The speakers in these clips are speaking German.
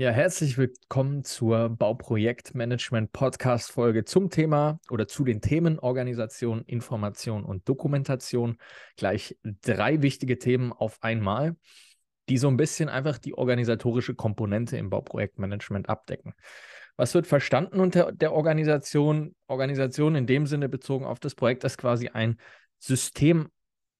Ja, herzlich willkommen zur Bauprojektmanagement Podcast Folge zum Thema oder zu den Themen Organisation, Information und Dokumentation. Gleich drei wichtige Themen auf einmal, die so ein bisschen einfach die organisatorische Komponente im Bauprojektmanagement abdecken. Was wird verstanden unter der Organisation? Organisation in dem Sinne bezogen auf das Projekt ist quasi ein System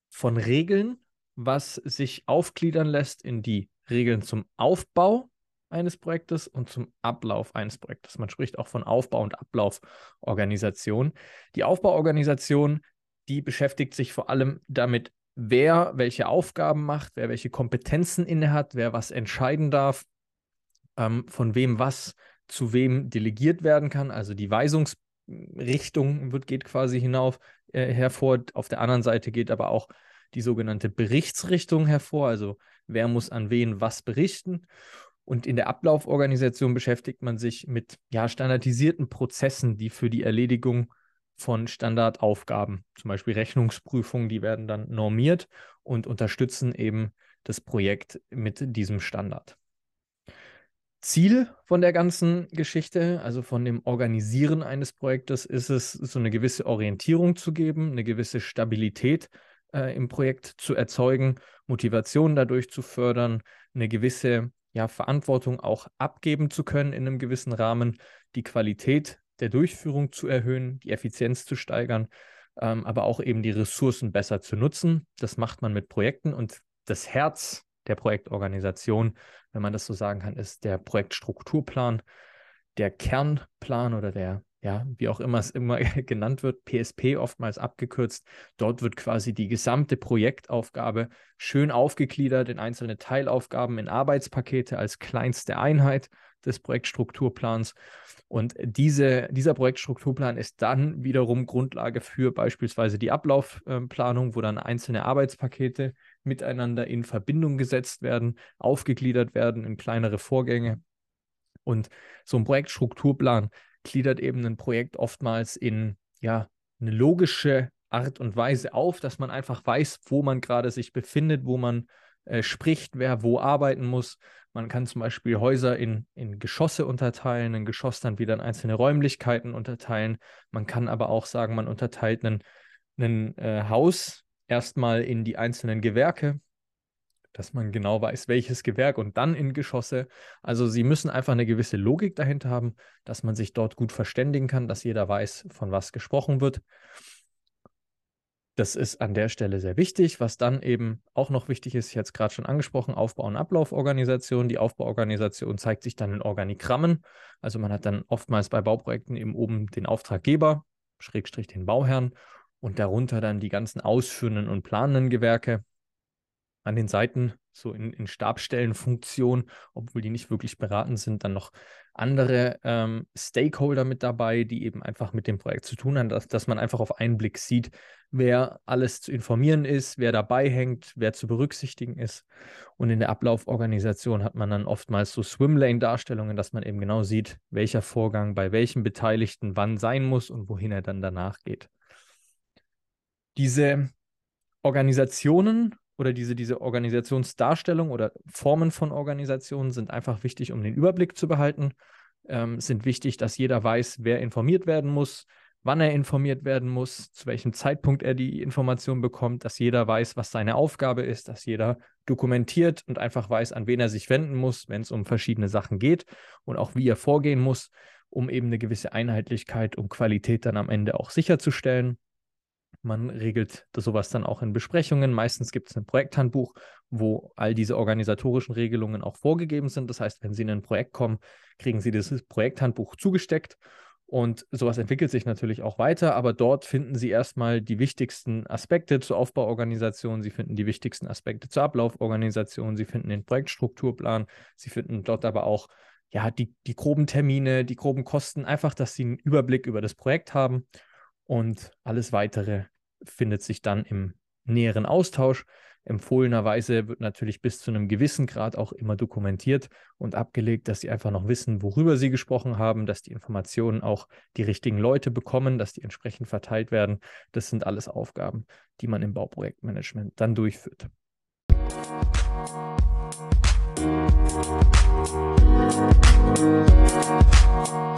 von Regeln, was sich aufgliedern lässt in die Regeln zum Aufbau eines Projektes und zum Ablauf eines Projektes. Man spricht auch von Aufbau- und Ablauforganisation. Die Aufbauorganisation, die beschäftigt sich vor allem damit, wer welche Aufgaben macht, wer welche Kompetenzen innehat, wer was entscheiden darf, ähm, von wem was zu wem delegiert werden kann. Also die Weisungsrichtung wird, geht quasi hinauf äh, hervor. Auf der anderen Seite geht aber auch die sogenannte Berichtsrichtung hervor. Also wer muss an wen was berichten. Und in der Ablauforganisation beschäftigt man sich mit ja, standardisierten Prozessen, die für die Erledigung von Standardaufgaben, zum Beispiel Rechnungsprüfungen, die werden dann normiert und unterstützen eben das Projekt mit diesem Standard. Ziel von der ganzen Geschichte, also von dem Organisieren eines Projektes, ist es, so eine gewisse Orientierung zu geben, eine gewisse Stabilität äh, im Projekt zu erzeugen, Motivation dadurch zu fördern, eine gewisse ja, Verantwortung auch abgeben zu können in einem gewissen Rahmen, die Qualität der Durchführung zu erhöhen, die Effizienz zu steigern, ähm, aber auch eben die Ressourcen besser zu nutzen. Das macht man mit Projekten und das Herz der Projektorganisation, wenn man das so sagen kann, ist der Projektstrukturplan, der Kernplan oder der ja, wie auch immer es immer genannt wird, PSP oftmals abgekürzt. Dort wird quasi die gesamte Projektaufgabe schön aufgegliedert in einzelne Teilaufgaben, in Arbeitspakete als kleinste Einheit des Projektstrukturplans. Und diese, dieser Projektstrukturplan ist dann wiederum Grundlage für beispielsweise die Ablaufplanung, wo dann einzelne Arbeitspakete miteinander in Verbindung gesetzt werden, aufgegliedert werden in kleinere Vorgänge. Und so ein Projektstrukturplan gliedert eben ein Projekt oftmals in ja, eine logische Art und Weise auf, dass man einfach weiß, wo man gerade sich befindet, wo man äh, spricht, wer wo arbeiten muss. Man kann zum Beispiel Häuser in, in Geschosse unterteilen, ein Geschoss dann wieder in einzelne Räumlichkeiten unterteilen. Man kann aber auch sagen, man unterteilt ein äh, Haus erstmal in die einzelnen Gewerke, dass man genau weiß, welches Gewerk und dann in Geschosse. Also sie müssen einfach eine gewisse Logik dahinter haben, dass man sich dort gut verständigen kann, dass jeder weiß, von was gesprochen wird. Das ist an der Stelle sehr wichtig. Was dann eben auch noch wichtig ist, ich hatte es gerade schon angesprochen, Aufbau- und Ablauforganisation. Die Aufbauorganisation zeigt sich dann in Organigrammen. Also man hat dann oftmals bei Bauprojekten eben oben den Auftraggeber, Schrägstrich den Bauherrn und darunter dann die ganzen ausführenden und planenden Gewerke an den Seiten, so in, in Stabstellenfunktion, obwohl die nicht wirklich beraten sind, dann noch andere ähm, Stakeholder mit dabei, die eben einfach mit dem Projekt zu tun haben, dass, dass man einfach auf einen Blick sieht, wer alles zu informieren ist, wer dabei hängt, wer zu berücksichtigen ist. Und in der Ablauforganisation hat man dann oftmals so Swimlane-Darstellungen, dass man eben genau sieht, welcher Vorgang bei welchem Beteiligten wann sein muss und wohin er dann danach geht. Diese Organisationen oder diese, diese Organisationsdarstellung oder Formen von Organisationen sind einfach wichtig, um den Überblick zu behalten. Ähm, sind wichtig, dass jeder weiß, wer informiert werden muss, wann er informiert werden muss, zu welchem Zeitpunkt er die Information bekommt, dass jeder weiß, was seine Aufgabe ist, dass jeder dokumentiert und einfach weiß, an wen er sich wenden muss, wenn es um verschiedene Sachen geht und auch wie er vorgehen muss, um eben eine gewisse Einheitlichkeit und Qualität dann am Ende auch sicherzustellen. Man regelt sowas dann auch in Besprechungen. Meistens gibt es ein Projekthandbuch, wo all diese organisatorischen Regelungen auch vorgegeben sind. Das heißt, wenn Sie in ein Projekt kommen, kriegen Sie dieses Projekthandbuch zugesteckt. Und sowas entwickelt sich natürlich auch weiter, aber dort finden Sie erstmal die wichtigsten Aspekte zur Aufbauorganisation, Sie finden die wichtigsten Aspekte zur Ablauforganisation, Sie finden den Projektstrukturplan, Sie finden dort aber auch ja, die, die groben Termine, die groben Kosten, einfach, dass Sie einen Überblick über das Projekt haben und alles weitere findet sich dann im näheren Austausch. Empfohlenerweise wird natürlich bis zu einem gewissen Grad auch immer dokumentiert und abgelegt, dass sie einfach noch wissen, worüber sie gesprochen haben, dass die Informationen auch die richtigen Leute bekommen, dass die entsprechend verteilt werden. Das sind alles Aufgaben, die man im Bauprojektmanagement dann durchführt. Musik.